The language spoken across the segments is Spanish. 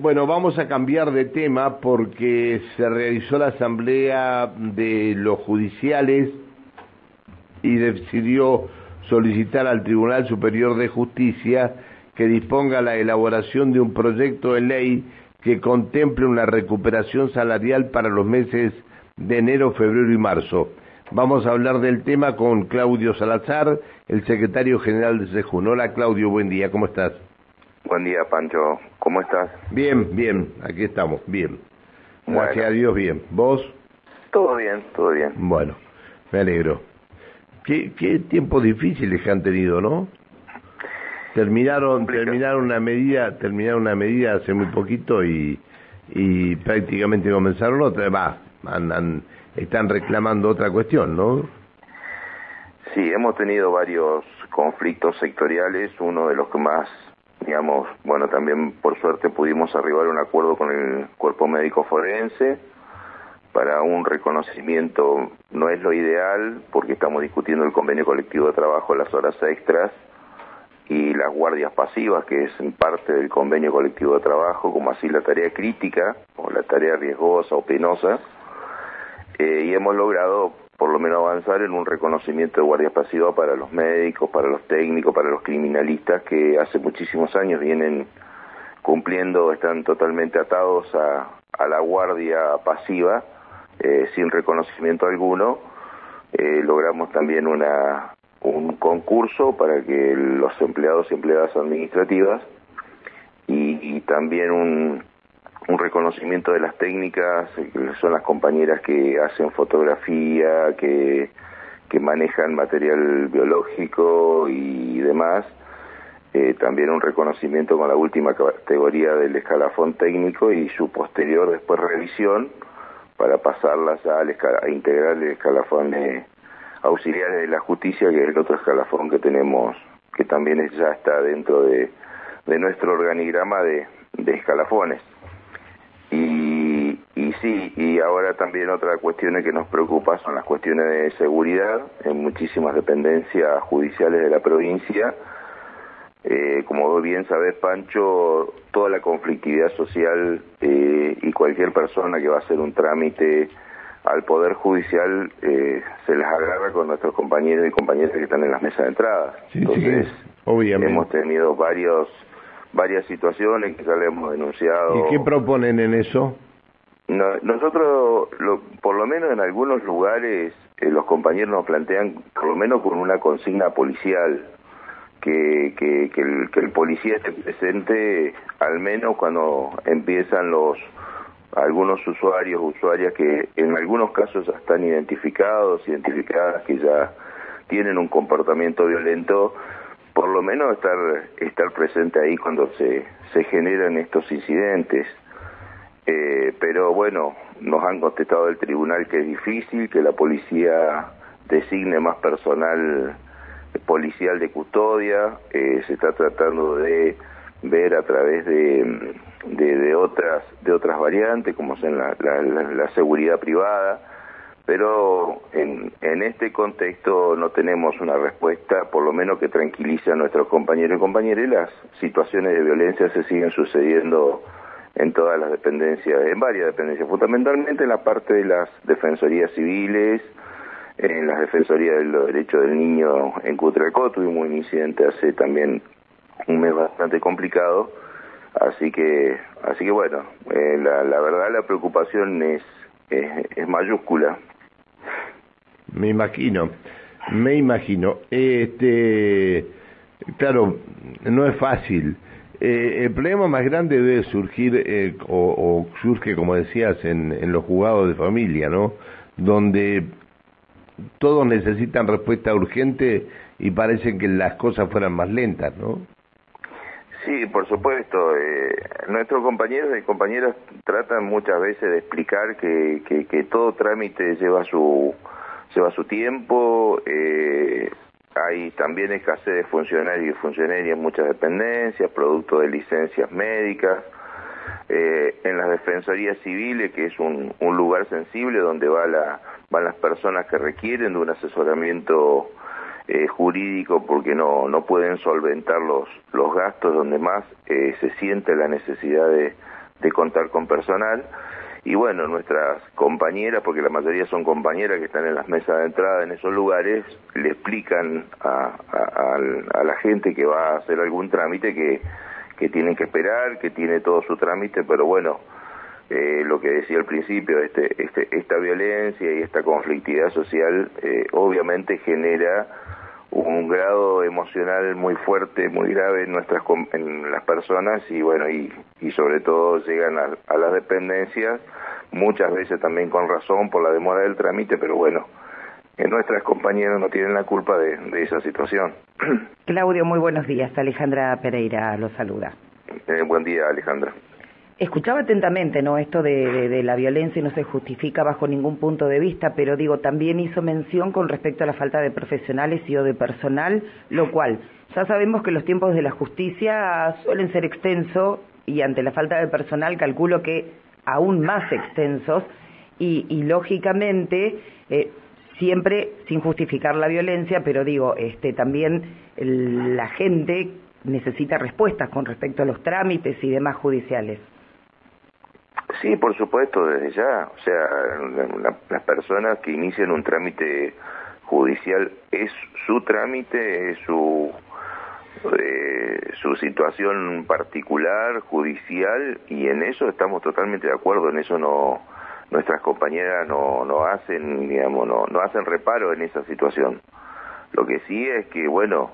Bueno, vamos a cambiar de tema porque se realizó la asamblea de los judiciales y decidió solicitar al Tribunal Superior de Justicia que disponga la elaboración de un proyecto de ley que contemple una recuperación salarial para los meses de enero, febrero y marzo. Vamos a hablar del tema con Claudio Salazar, el secretario general de SEJUN. Hola Claudio, buen día, ¿cómo estás? Buen día Pancho, ¿cómo estás? Bien, bien, aquí estamos, bien. Gracias a Dios, bien. ¿Vos? Todo bien, todo bien. Bueno, me alegro. Qué, qué tiempos difíciles que han tenido, ¿no? Terminaron, terminaron una medida, terminaron una medida hace muy poquito y, y prácticamente comenzaron otra. Va, andan, están reclamando otra cuestión, ¿no? Sí, hemos tenido varios conflictos sectoriales. Uno de los que más, digamos, bueno, también por suerte pudimos arribar a un acuerdo con el cuerpo médico forense para un reconocimiento. No es lo ideal porque estamos discutiendo el convenio colectivo de trabajo, las horas extras y las guardias pasivas, que es parte del convenio colectivo de trabajo, como así la tarea crítica o la tarea riesgosa o penosa, eh, y hemos logrado por lo menos avanzar en un reconocimiento de guardias pasivas para los médicos, para los técnicos, para los criminalistas que hace muchísimos años vienen cumpliendo, están totalmente atados a, la guardia pasiva eh, sin reconocimiento alguno. Eh, logramos también un concurso para que los empleados y empleadas administrativas y, también un, un, reconocimiento de las técnicas, eh, que son las compañeras que hacen fotografía, que, que manejan material biológico y demás. Eh, también un reconocimiento con la última categoría del escalafón técnico y su posterior después revisión para pasarlas a, a integrar el escalafón de auxiliares de la justicia, que es el otro escalafón que tenemos, que también ya está dentro de, de nuestro organigrama de escalafones. Y, y sí, y ahora también otra cuestión que nos preocupa son las cuestiones de seguridad en muchísimas dependencias judiciales de la provincia. Eh, como bien sabes, Pancho, toda la conflictividad social eh, y cualquier persona que va a hacer un trámite al Poder Judicial eh, se les agarra con nuestros compañeros y compañeras que están en las mesas de entrada. Entonces, obviamente. hemos tenido varios varias situaciones que ya le hemos denunciado. ¿Y qué proponen en eso? nosotros, por lo menos en algunos lugares, eh, los compañeros nos plantean, por lo menos con una consigna policial, que, que, que, el, que el policía esté presente al menos cuando empiezan los algunos usuarios, usuarias que en algunos casos ya están identificados, identificadas que ya tienen un comportamiento violento, por lo menos estar, estar presente ahí cuando se, se generan estos incidentes. Eh, pero bueno, nos han contestado del tribunal que es difícil, que la policía designe más personal policial de custodia, eh, se está tratando de ver a través de, de, otras de otras variantes como son la, la, seguridad privada pero en, este contexto no tenemos una respuesta por lo menos que tranquilice a nuestros compañeros y compañeras las situaciones de violencia se siguen sucediendo en todas las dependencias, en varias dependencias, fundamentalmente en la parte de las defensorías civiles, en las defensorías de los derechos del niño en Cutralcó, tuvimos un incidente hace también un mes bastante complicado, así que, así que bueno, eh, la, verdad la preocupación es, mayúscula. Me imagino, me imagino. Este, claro, no es fácil. Eh, el problema más grande debe surgir, eh, o, surge, como decías, en, en los juzgados de familia, ¿no? Donde todos necesitan respuesta urgente y parece que las cosas fueran más lentas, ¿no? Sí, por supuesto. Eh, nuestros compañeros y compañeras tratan muchas veces de explicar que, que, todo trámite lleva su lleva su tiempo. Eh, hay también escasez de funcionarios y funcionarias en muchas dependencias, producto de licencias médicas. Eh, en las defensorías civiles, que es un, lugar sensible donde van las personas que requieren de un asesoramiento eh, jurídico porque no, no pueden solventar los, los gastos donde más se siente la necesidad de contar con personal y bueno, nuestras compañeras, porque la mayoría son compañeras que están en las mesas de entrada en esos lugares, le explican a, la gente que va a hacer algún trámite que, que tienen que esperar, que tiene todo su trámite, pero bueno, eh, lo que decía al principio, este, este, esta violencia y esta conflictividad social eh, obviamente genera un grado emocional muy fuerte, muy grave en nuestras en las personas y bueno y, y sobre todo llegan a, las dependencias muchas veces también con razón por la demora del trámite, pero bueno, en nuestras compañeras no tienen la culpa de, de esa situación. Claudio, muy buenos días. Alejandra Pereira lo saluda. Eh, buen día, Alejandra. Escuchaba atentamente, ¿no? Esto de, la violencia y no se justifica bajo ningún punto de vista, pero digo, también hizo mención con respecto a la falta de profesionales y o de personal, lo cual ya sabemos que los tiempos de la justicia suelen ser extensos y ante la falta de personal calculo que aún más extensos y, lógicamente eh, siempre sin justificar la violencia, pero digo, este también la gente necesita respuestas con respecto a los trámites y demás judiciales. Sí, por supuesto, desde ya. O sea, las personas que inician un trámite judicial es su trámite, es su eh, su situación particular judicial y en eso estamos totalmente de acuerdo. En eso no nuestras compañeras no no hacen digamos no no hacen reparo en esa situación. Lo que sí es que bueno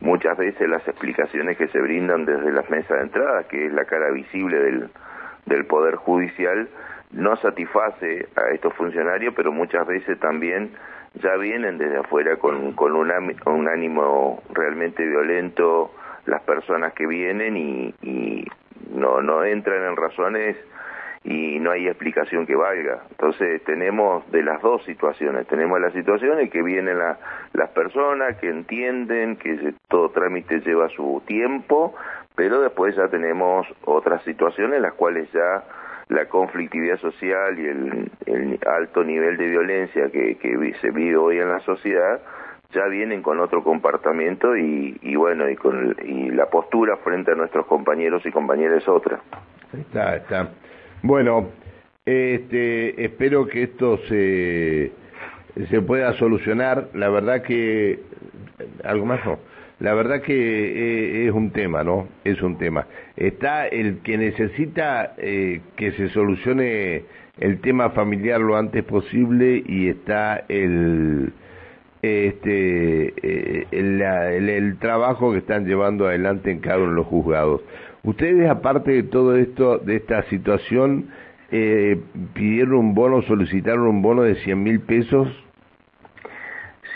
muchas veces las explicaciones que se brindan desde las mesas de entrada, que es la cara visible del del Poder Judicial no satisface a estos funcionarios, pero muchas veces también ya vienen desde afuera con, con un, un ánimo realmente violento las personas que vienen y, y no, no entran en razones y no hay explicación que valga. Entonces tenemos de las dos situaciones, tenemos la situación en que vienen las personas que entienden que todo trámite lleva su tiempo, pero después ya tenemos otras situaciones en las cuales ya la conflictividad social y el, alto nivel de violencia que, que, se vive hoy en la sociedad ya vienen con otro comportamiento y, y bueno y con y la postura frente a nuestros compañeros y compañeras es otra. Está, está. Bueno, este, espero que esto se, se pueda solucionar. La verdad que algo más no. La verdad que eh, es un tema, ¿no? Es un tema. Está el que necesita eh, que se solucione el tema familiar lo antes posible y está el este eh, el, trabajo que están llevando adelante en cada uno de los juzgados. Ustedes, aparte de todo esto, de esta situación, eh, pidieron un bono, solicitaron un bono de 100 mil pesos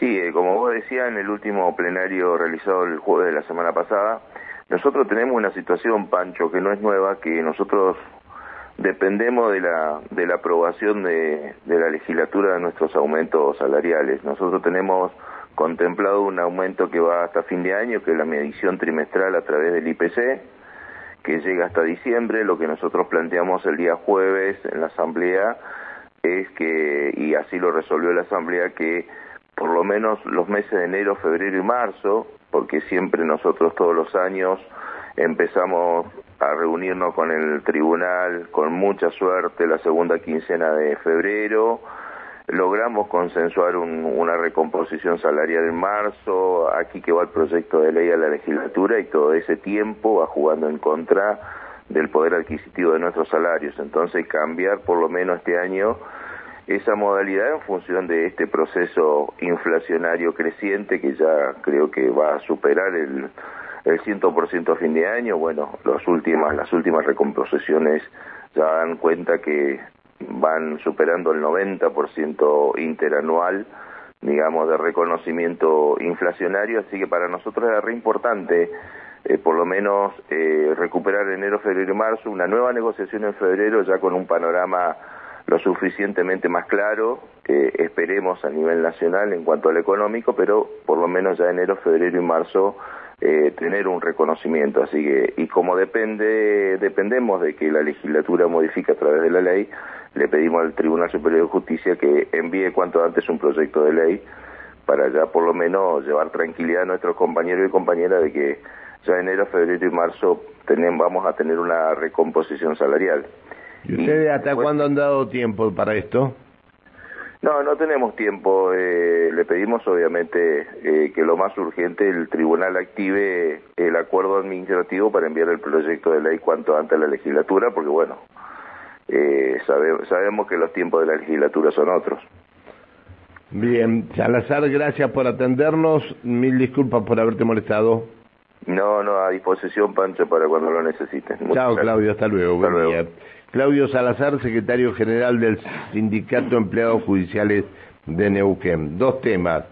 Sí, eh, como vos decías en el último plenario realizado el jueves de la semana pasada, nosotros tenemos una situación, Pancho, que no es nueva, que nosotros dependemos de la, de la aprobación de, de la legislatura de nuestros aumentos salariales. Nosotros tenemos contemplado un aumento que va hasta fin de año, que es la medición trimestral a través del IPC, que llega hasta diciembre. Lo que nosotros planteamos el día jueves en la Asamblea es que, y así lo resolvió la Asamblea, que por lo menos los meses de enero, febrero y marzo, porque siempre nosotros todos los años empezamos a reunirnos con el tribunal con mucha suerte la segunda quincena de febrero, logramos consensuar una recomposición salarial en marzo, aquí que va el proyecto de ley a la legislatura y todo ese tiempo va jugando en contra del poder adquisitivo de nuestros salarios. Entonces cambiar por lo menos este año esa modalidad en función de este proceso inflacionario creciente que ya creo que va a superar el, el 100% a fin de año. Bueno, las últimas, las últimas recomposiciones ya dan cuenta que van superando el 90% interanual, digamos, de reconocimiento inflacionario, así que para nosotros es re importante eh, por lo menos eh, recuperar enero, febrero y marzo, una nueva negociación en febrero ya con un panorama lo suficientemente más claro, que esperemos a nivel nacional en cuanto al económico, pero por lo menos ya enero, febrero y marzo eh, tener un reconocimiento. Así que, y como depende, dependemos de que la legislatura modifique a través de la ley, le pedimos al Tribunal Superior de Justicia que envíe cuanto antes un proyecto de ley para ya por lo menos llevar tranquilidad a nuestros compañeros y compañeras de que ya enero, febrero y marzo tenemos, vamos a tener una recomposición salarial. ¿Y ustedes hasta cuándo han dado tiempo para esto? No, no tenemos tiempo. Eh, le pedimos obviamente eh, que lo más urgente el tribunal active el acuerdo administrativo para enviar el proyecto de ley cuanto antes a la legislatura, porque bueno, eh, sabemos que los tiempos de la legislatura son otros. Bien, Salazar, gracias por atendernos. Mil disculpas por haberte molestado. No, no, a disposición, Pancho, para cuando lo necesiten. Chao, Claudio, hasta luego. Hasta luego. Claudio Salazar, secretario general del Sindicato de Empleados Judiciales de Neuquén. Dos temas,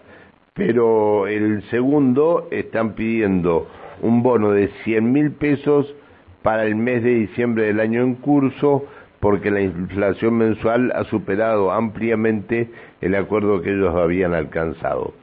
pero el segundo están pidiendo un bono de 100 mil pesos para el mes de diciembre del año en curso porque la inflación mensual ha superado ampliamente el acuerdo que ellos habían alcanzado.